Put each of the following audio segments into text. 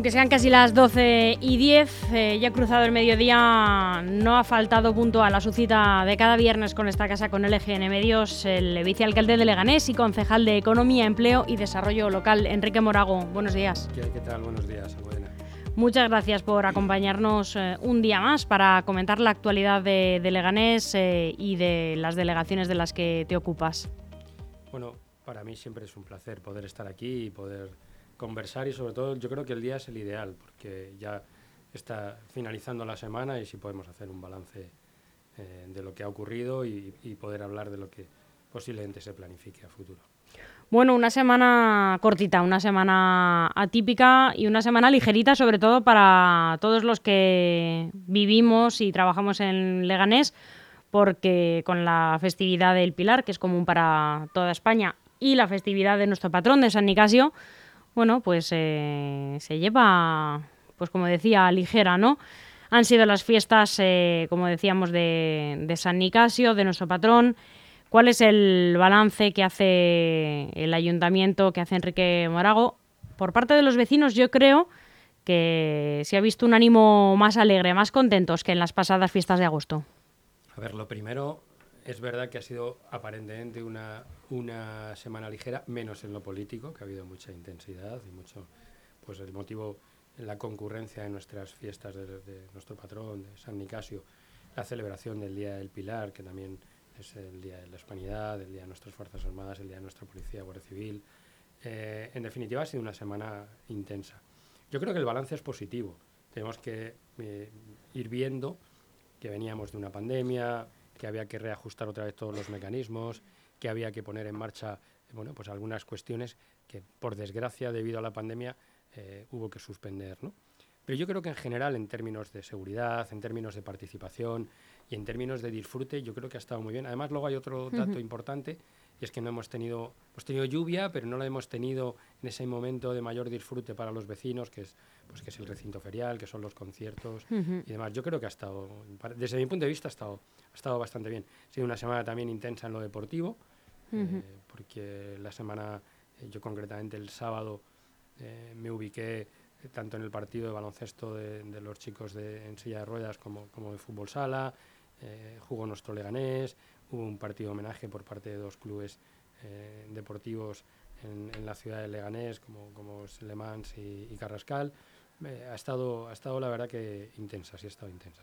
Aunque sean casi las 12 y 10, eh, ya cruzado el mediodía, no ha faltado punto a la su cita de cada viernes con esta casa con LGN Medios, el vicealcalde de Leganés y concejal de Economía, Empleo y Desarrollo Local, Enrique Morago. Buenos días. ¿Qué, tal? Buenos días, Muchas gracias por acompañarnos eh, un día más para comentar la actualidad de, Leganés eh, y de las delegaciones de las que te ocupas. Bueno, para mí siempre es un placer poder estar aquí y poder conversar y sobre todo yo creo que el día es el ideal porque ya está finalizando la semana y si podemos hacer un balance eh, de lo que ha ocurrido y, poder hablar de lo que posiblemente se planifique a futuro. Bueno, una semana cortita, una semana atípica y una semana ligerita, sobre todo para todos los que vivimos y trabajamos en Leganés, porque con la festividad del Pilar, que es común para toda España, y la festividad de nuestro patrón de San Nicasio, bueno, pues eh, se lleva, pues como decía, ligera, ¿no? Han sido las fiestas, eh, como decíamos, de, San Nicasio, de nuestro patrón. ¿Cuál es el balance que hace el ayuntamiento, que hace Enrique Morago? Por parte de los vecinos, yo creo que se ha visto un ánimo más alegre, más contentos que en las pasadas fiestas de agosto. A ver, lo primero, es verdad que ha sido aparentemente una, una semana ligera, menos en lo político, que ha habido mucha intensidad y mucho, pues el motivo, la concurrencia en nuestras fiestas de, nuestro patrón, de San Nicasio, la celebración del Día del Pilar, que también es el Día de la Hispanidad, el Día de nuestras Fuerzas Armadas, el Día de nuestra Policía, Guardia Civil. Eh, en definitiva, ha sido una semana intensa. Yo creo que el balance es positivo. Tenemos que eh, ir viendo que veníamos de una pandemia, que había que reajustar otra vez todos los mecanismos, que había que poner en marcha bueno, pues algunas cuestiones que, por desgracia, debido a la pandemia, eh, hubo que suspender. ¿no? Pero yo creo que en general, en términos de seguridad, en términos de participación y en términos de disfrute, yo creo que ha estado muy bien. Además, luego hay otro dato importante, y es que no hemos tenido, hemos tenido lluvia, pero no la hemos tenido en ese momento de mayor disfrute para los vecinos, que es, pues, que es el recinto ferial, que son los conciertos y demás. Yo creo que ha estado, desde mi punto de vista, ha estado, ha estado bastante bien. Ha sido una semana también intensa en lo deportivo, eh, porque la semana, eh, yo concretamente el sábado, eh, me ubiqué tanto en el partido de baloncesto de, los chicos de, en silla de ruedas como, como de fútbol sala, jugó nuestro Leganés, hubo un partido de homenaje por parte de dos clubes deportivos en, la ciudad de Leganés, como, como Le Mans y, Carrascal. ha, estado, ha estado, la verdad, que intensa, sí ha estado intensa.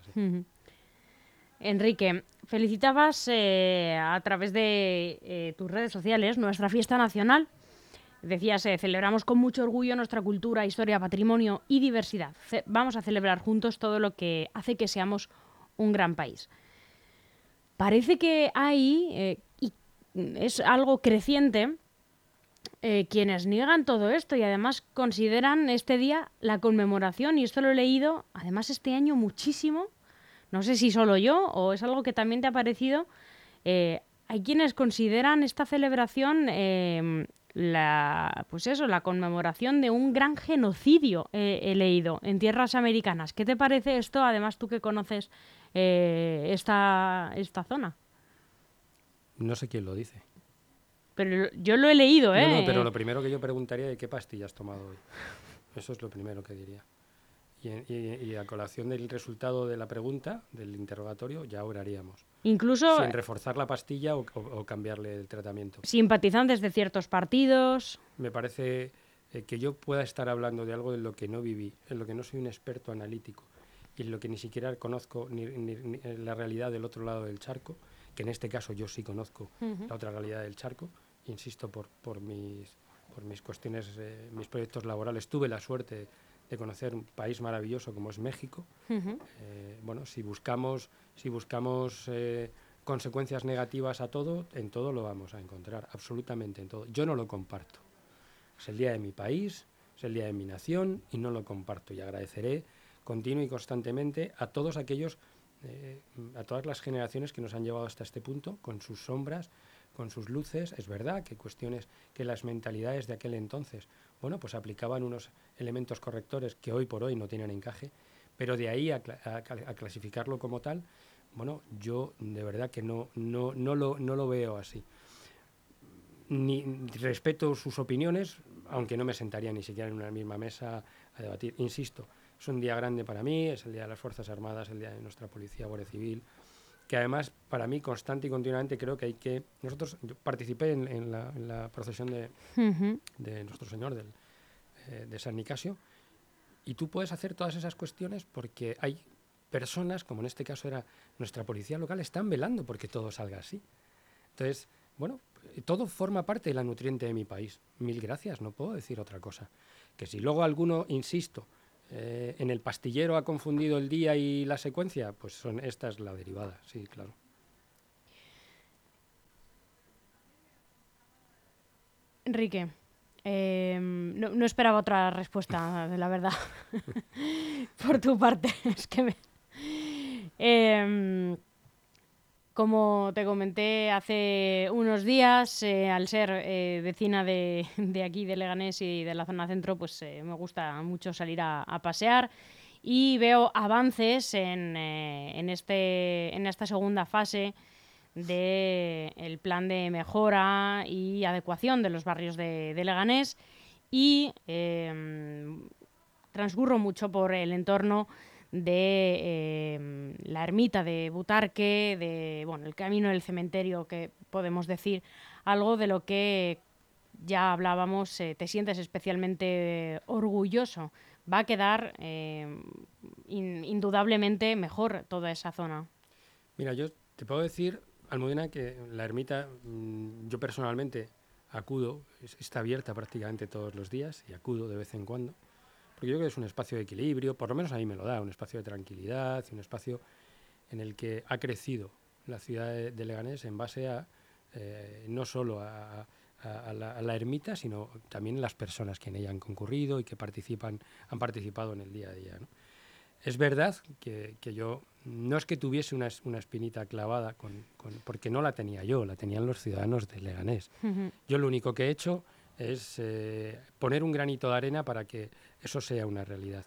Enrique, felicitabas eh, a través de eh, tus redes sociales nuestra fiesta nacional. Decías, eh, celebramos con mucho orgullo nuestra cultura, historia, patrimonio y diversidad. vamos a celebrar juntos todo lo que hace que seamos un gran país. Parece que hay, y es algo creciente, quienes niegan todo esto y además consideran este día la conmemoración, y esto lo he leído además este año muchísimo, no sé si solo yo o es algo que también te ha parecido. Eh, hay quienes consideran esta celebración em, la, pues eso, la conmemoración de un gran genocidio, he leído, en tierras americanas. ¿Qué te parece esto? Además, tú que conoces eh, esta, esta zona. No sé quién lo dice. Pero yo lo he leído, ¿eh? No, pero lo primero que yo preguntaría es qué pastillas has tomado hoy. Eso es lo primero que diría. Y, a colación del resultado de la pregunta, del interrogatorio, ya oraríamos. Incluso... Sin reforzar la pastilla o, cambiarle el tratamiento. Simpatizantes de ciertos partidos. Me parece eh, que yo pueda estar hablando de algo de lo que no viví, en lo que no soy un experto analítico y en lo que ni siquiera conozco ni, la realidad del otro lado del charco, que en este caso yo sí conozco la otra realidad del charco, insisto, por, por, mis, por mis cuestiones, eh, mis proyectos laborales, tuve la suerte de conocer un país maravilloso como es México. Eh, bueno, si buscamos, si buscamos eh, consecuencias negativas a todo, en todo lo vamos a encontrar, absolutamente en todo. Yo no lo comparto. Es el día de mi país, es el día de mi nación y no lo comparto. Y agradeceré continuo y constantemente a todos aquellos, eh, a todas las generaciones que nos han llevado hasta este punto, con sus sombras, con sus luces. Es verdad que cuestiones que las mentalidades de aquel entonces bueno, pues aplicaban unos elementos correctores que hoy por hoy no tienen encaje, pero de ahí a, clasificarlo como tal, bueno, yo de verdad que no, no, no, lo, no lo veo así. Respeto sus opiniones, aunque no me sentaría ni siquiera en una misma mesa a debatir. Insisto, es un día grande para mí, es el Día de las Fuerzas Armadas, el Día de nuestra Policía, Guardia Civil, que además para mí constante y continuamente creo que hay que... Nosotros, yo participé en, la, procesión de, de Nuestro Señor del, eh, de San Nicasio, y tú puedes hacer todas esas cuestiones porque hay personas, como en este caso era nuestra policía local, están velando porque todo salga así. Entonces, bueno, todo forma parte de la nutriente de mi país. Mil gracias, no puedo decir otra cosa. Que si luego alguno, insisto, eh, en el pastillero ha confundido el día y la secuencia, pues son esta es la derivada, sí, claro. Enrique, em, no, esperaba otra respuesta, la verdad, por tu parte. es que. Em, como te comenté hace unos días, eh, al ser eh, vecina de, aquí, de Leganés y de la zona centro, pues eh, me gusta mucho salir a, pasear y veo avances en, este, en esta segunda fase del plan de mejora y adecuación de los barrios de, Leganés y em, transcurro mucho por el entorno de em, la ermita de Butarque, de bueno, el camino del cementerio, que podemos decir algo de lo que ya hablábamos, eh, te sientes especialmente orgulloso. Va a quedar em, indudablemente mejor toda esa zona. Mira, yo te puedo decir, Almudena, que la ermita, mm, yo personalmente acudo, está abierta prácticamente todos los días y acudo de vez en cuando. Porque yo creo que es un espacio de equilibrio, por lo menos a mí me lo da, un espacio de tranquilidad, un espacio en el que ha crecido la ciudad de, Leganés en base a eh, no solo a, la, ermita, sino también las personas que en ella han concurrido y que participan, han participado en el día a día. Es verdad que, yo no es que tuviese una, espinita clavada, con, porque no la tenía yo, la tenían los ciudadanos de Leganés. Yo lo único que he hecho es eh, poner un granito de arena para que eso sea una realidad.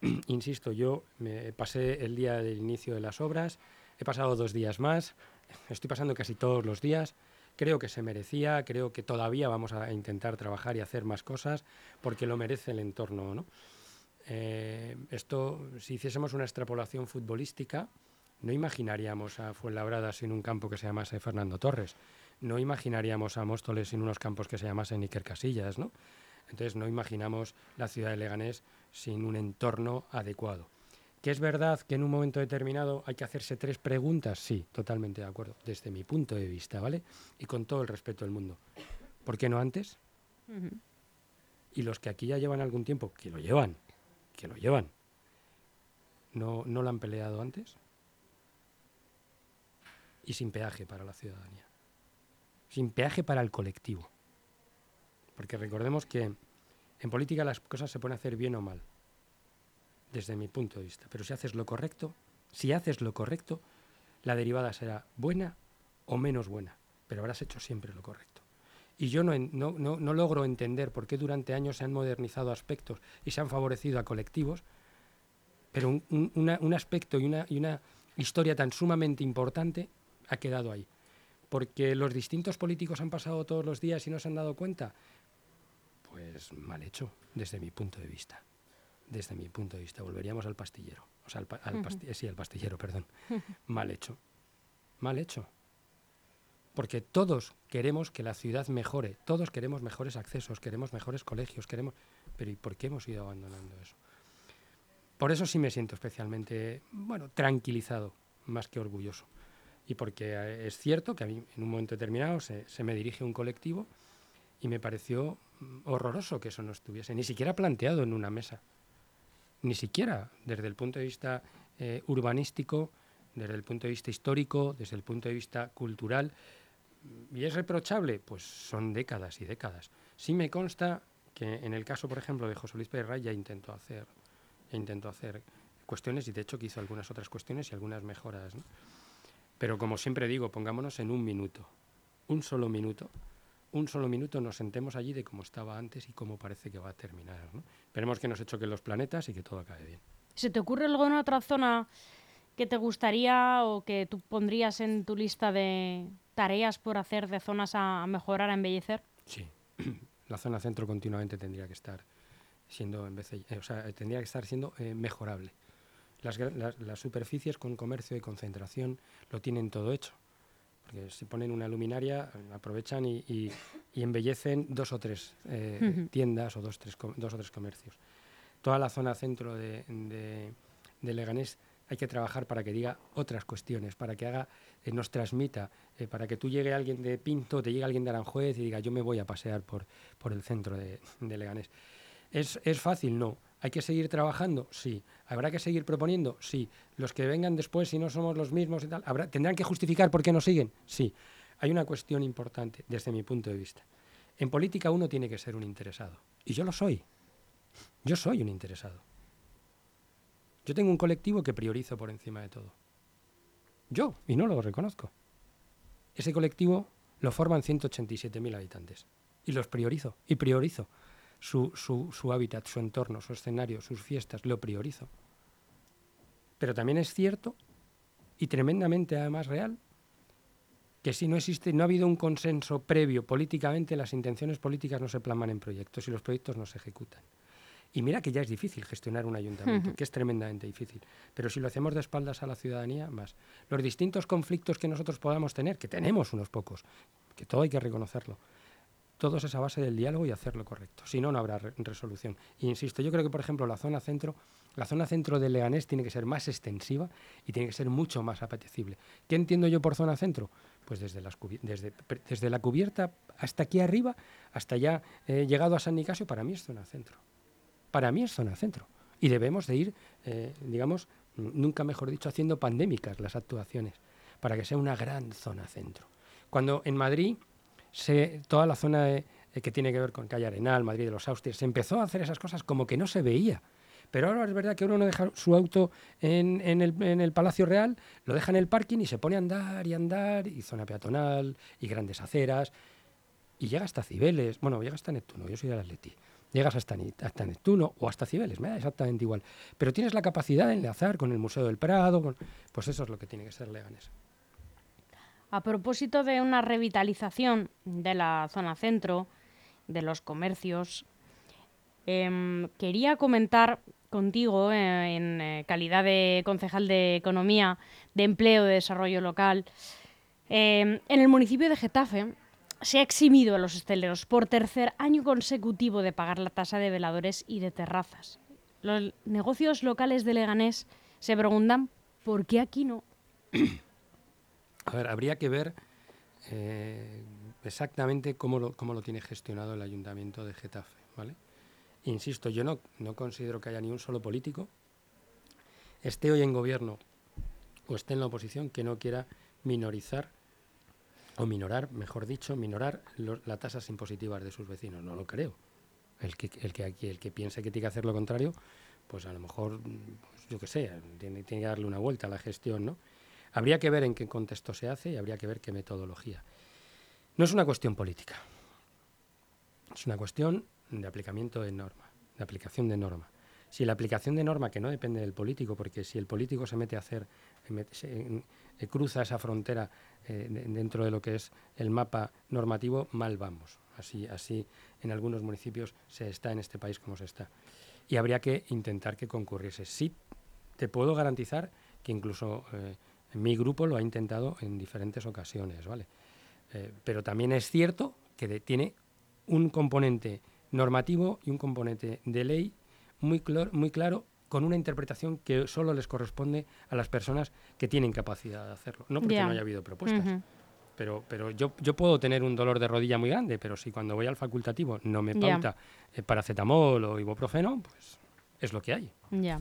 Insisto, yo me pasé el día del inicio de las obras, he pasado dos días más, estoy pasando casi todos los días, creo que se merecía, creo que todavía vamos a intentar trabajar y hacer más cosas porque lo merece el entorno. ¿no? Eh, esto, si hiciésemos una extrapolación futbolística, no imaginaríamos a Fuenlabrada sin un campo que se llamase Fernando Torres no imaginaríamos a Móstoles en unos campos que se llamasen Iker Casillas, ¿no? Entonces no imaginamos la ciudad de Leganés sin un entorno adecuado. ¿Que es verdad que en un momento determinado hay que hacerse tres preguntas? Sí, totalmente de acuerdo, desde mi punto de vista, ¿vale? Y con todo el respeto del mundo. ¿Por qué no antes? Y los que aquí ya llevan algún tiempo, que lo llevan, que lo llevan, ¿no, no lo han peleado antes? Y sin peaje para la ciudadanía sin peaje para el colectivo. Porque recordemos que en política las cosas se pueden hacer bien o mal, desde mi punto de vista. Pero si haces lo correcto, si haces lo correcto, la derivada será buena o menos buena, pero habrás hecho siempre lo correcto. Y yo no, no, logro entender por qué durante años se han modernizado aspectos y se han favorecido a colectivos, pero un, un aspecto y una, y una historia tan sumamente importante ha quedado ahí porque los distintos políticos han pasado todos los días y no se han dado cuenta. Pues mal hecho, desde mi punto de vista. Desde mi punto de vista. Volveríamos al pastillero. O sea, al, sí, al pastillero, perdón. mal hecho. Mal hecho. Porque todos queremos que la ciudad mejore, todos queremos mejores accesos, queremos mejores colegios, queremos... Pero ¿y por qué hemos ido abandonando eso? Por eso sí me siento especialmente, bueno, tranquilizado, más que orgulloso y porque eh, es cierto que a mí en un momento determinado se, me dirige un colectivo y me pareció horroroso que eso no estuviese ni siquiera planteado en una mesa, ni siquiera desde el punto de vista eh, urbanístico, desde el punto de vista histórico, desde el punto de vista cultural. ¿Y es reprochable? Pues son décadas y décadas. Sí me consta que en el caso, por ejemplo, de José Luis Pérez ya intentó hacer, intentó hacer cuestiones y de hecho que hizo algunas otras cuestiones y algunas mejoras. Pero como siempre digo, pongámonos en un minuto, un solo minuto, un solo minuto nos sentemos allí de cómo estaba antes y cómo parece que va a terminar. Esperemos que nos choquen los planetas y que todo acabe bien. ¿Se te ocurre algo en otra zona que te gustaría o que tú pondrías en tu lista de tareas por hacer de zonas a, mejorar, a embellecer? Sí, la zona centro continuamente tendría que estar siendo en vez de, o sea, tendría que estar siendo mejorable. Las, las, superficies con comercio y concentración lo tienen todo hecho. Porque si ponen una luminaria, aprovechan y, y, embellecen dos o tres tiendas o dos, tres, dos o tres comercios. Toda la zona centro de, de, de Leganés hay que trabajar para que diga otras cuestiones, para que haga, eh, nos transmita, eh, para que tú llegue alguien de Pinto, te llegue alguien de Aranjuez y diga yo me voy a pasear por, por el centro de, Leganés. ¿Es, ¿Es, fácil? No. ¿Hay que seguir trabajando? Sí. ¿Habrá que seguir proponiendo? Sí. ¿Los que vengan después, si no somos los mismos y tal, ¿habrá, tendrán que justificar por qué nos siguen? Sí. Hay una cuestión importante desde mi punto de vista. En política uno tiene que ser un interesado. Y yo lo soy. Yo soy un interesado. Yo tengo un colectivo que priorizo por encima de todo. Yo, y no lo reconozco. Ese colectivo lo forman 187.000 habitantes. Y los priorizo, y priorizo. Su, su, su hábitat, su entorno, su escenario, sus fiestas, lo priorizo. Pero también es cierto, y tremendamente además real, que si no existe, no ha habido un consenso previo políticamente, las intenciones políticas no se plasman en proyectos y los proyectos no se ejecutan. Y mira que ya es difícil gestionar un ayuntamiento, que es tremendamente difícil. Pero si lo hacemos de espaldas a la ciudadanía, más. Los distintos conflictos que nosotros podamos tener, que tenemos unos pocos, que todo hay que reconocerlo, todo es esa base del diálogo y hacerlo correcto. Si no, no habrá resolución. insisto, yo creo que, por ejemplo, la zona centro, la zona centro de Leganés tiene que ser más extensiva y tiene que ser mucho más apetecible. ¿Qué entiendo yo por zona centro? Pues desde la cubierta hasta aquí arriba, hasta ya eh, llegado a San Nicasio, para mí es zona centro para mí es zona centro. Y debemos de ir, eh, digamos, nunca mejor dicho, haciendo pandémicas las actuaciones, para que sea una gran zona centro. Cuando en Madrid, se, toda la zona eh, que tiene que ver con Calle Arenal, Madrid de los Austrias, se empezó a hacer esas cosas como que no se veía. Pero ahora es verdad que uno no deja su auto en, el, Palacio Real, lo deja en el parking y se pone a andar y andar, y zona peatonal, y grandes aceras, y llega hasta Cibeles, bueno, llega hasta Neptuno, yo soy del Atleti, llegas hasta, hasta Neptuno o hasta Cibeles, me da exactamente igual. Pero tienes la capacidad de enlazar con el Museo del Prado, pues eso es lo que tiene que ser Leganés. A propósito de una revitalización de la zona centro, de los comercios, em, quería comentar contigo eh, en eh, calidad de concejal de Economía, de Empleo, de Desarrollo Local. Em, en el municipio de Getafe se ha eximido a los hosteleros por tercer año consecutivo de pagar la tasa de veladores y de terrazas. Los negocios locales de Leganés se preguntan por qué aquí no. A ver, habría que ver eh, exactamente cómo lo, cómo lo tiene gestionado el ayuntamiento de Getafe, ¿vale? Insisto, yo no, no considero que haya ni un solo político, esté hoy en gobierno o esté en la oposición, que no quiera minorizar o minorar, mejor dicho, minorar las tasas impositivas de sus vecinos. No lo creo. El que, el que el que piense que tiene que hacer lo contrario, pues a lo mejor, pues yo qué sé, tiene, tiene, que darle una vuelta a la gestión, ¿no? Habría que ver en qué contexto se hace y habría que ver qué metodología. No es una cuestión política. Es una cuestión de aplicamiento de norma, de aplicación de norma. Si la aplicación de norma, que no depende del político, porque si el político se mete a hacer, se, cruza esa frontera eh, dentro de lo que es el mapa normativo, mal vamos. Así, así en algunos municipios se está en este país como se está. Y habría que intentar que concurriese. Sí, te puedo garantizar que incluso eh, mi grupo lo ha intentado en diferentes ocasiones, ¿vale? Eh, pero también es cierto que tiene un componente normativo y un componente de ley muy, muy claro con una interpretación que solo les corresponde a las personas que tienen capacidad de hacerlo. No porque no haya habido propuestas. Pero, pero yo, yo puedo tener un dolor de rodilla muy grande, pero si cuando voy al facultativo no me pauta eh, paracetamol o ibuprofeno, pues es lo que hay. Ya.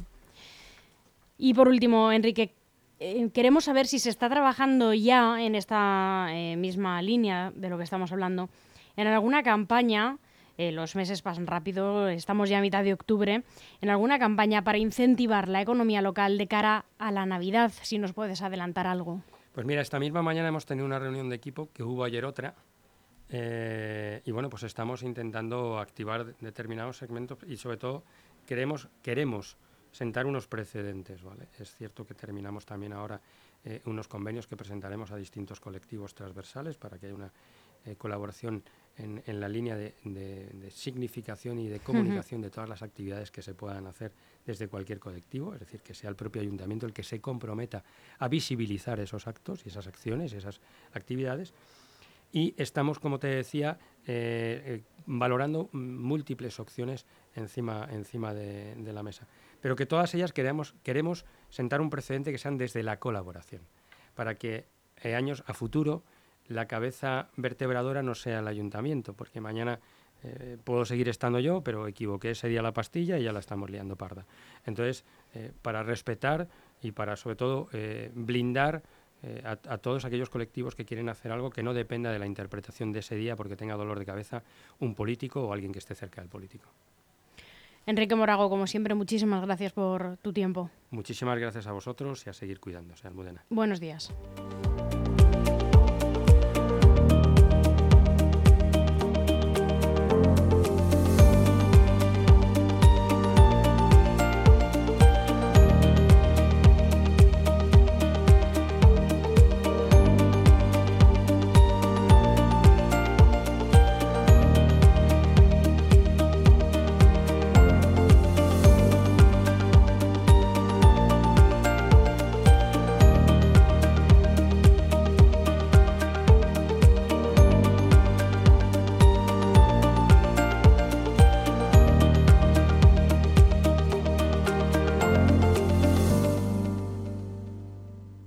Y por último, Enrique, eh, queremos saber si se está trabajando ya en esta eh, misma línea de lo que estamos hablando, en alguna campaña eh, los meses pasan rápido, estamos ya a mitad de octubre, en alguna campaña para incentivar la economía local de cara a la Navidad, si nos puedes adelantar algo. Pues mira, esta misma mañana hemos tenido una reunión de equipo, que hubo ayer otra, y bueno, pues estamos intentando activar determinados segmentos y sobre todo queremos, queremos sentar unos precedentes, ¿vale? Es cierto que terminamos también ahora eh, unos convenios que presentaremos a distintos colectivos transversales para que haya una colaboración en, la línea de, significación y de comunicación de todas las actividades que se puedan hacer desde cualquier colectivo, es decir, que sea el propio ayuntamiento el que se comprometa a visibilizar esos actos y esas acciones, esas actividades. Y estamos, como te decía, eh, eh, valorando múltiples opciones encima, encima de, la mesa. Pero que todas ellas queremos, queremos sentar un precedente que sean desde la colaboración, para que eh, años a futuro la cabeza vertebradora no sea el ayuntamiento, porque mañana eh, puedo seguir estando yo, pero equivoqué ese día la pastilla y ya la estamos liando parda. Entonces, eh, para respetar y para, sobre todo, blindar a, todos aquellos colectivos que quieren hacer algo que no dependa de la interpretación de ese día porque tenga dolor de cabeza un político o alguien que esté cerca del político. Enrique Morago, como siempre, muchísimas gracias por tu tiempo. Muchísimas gracias a vosotros y a seguir cuidándose, Almudena. Buenos días.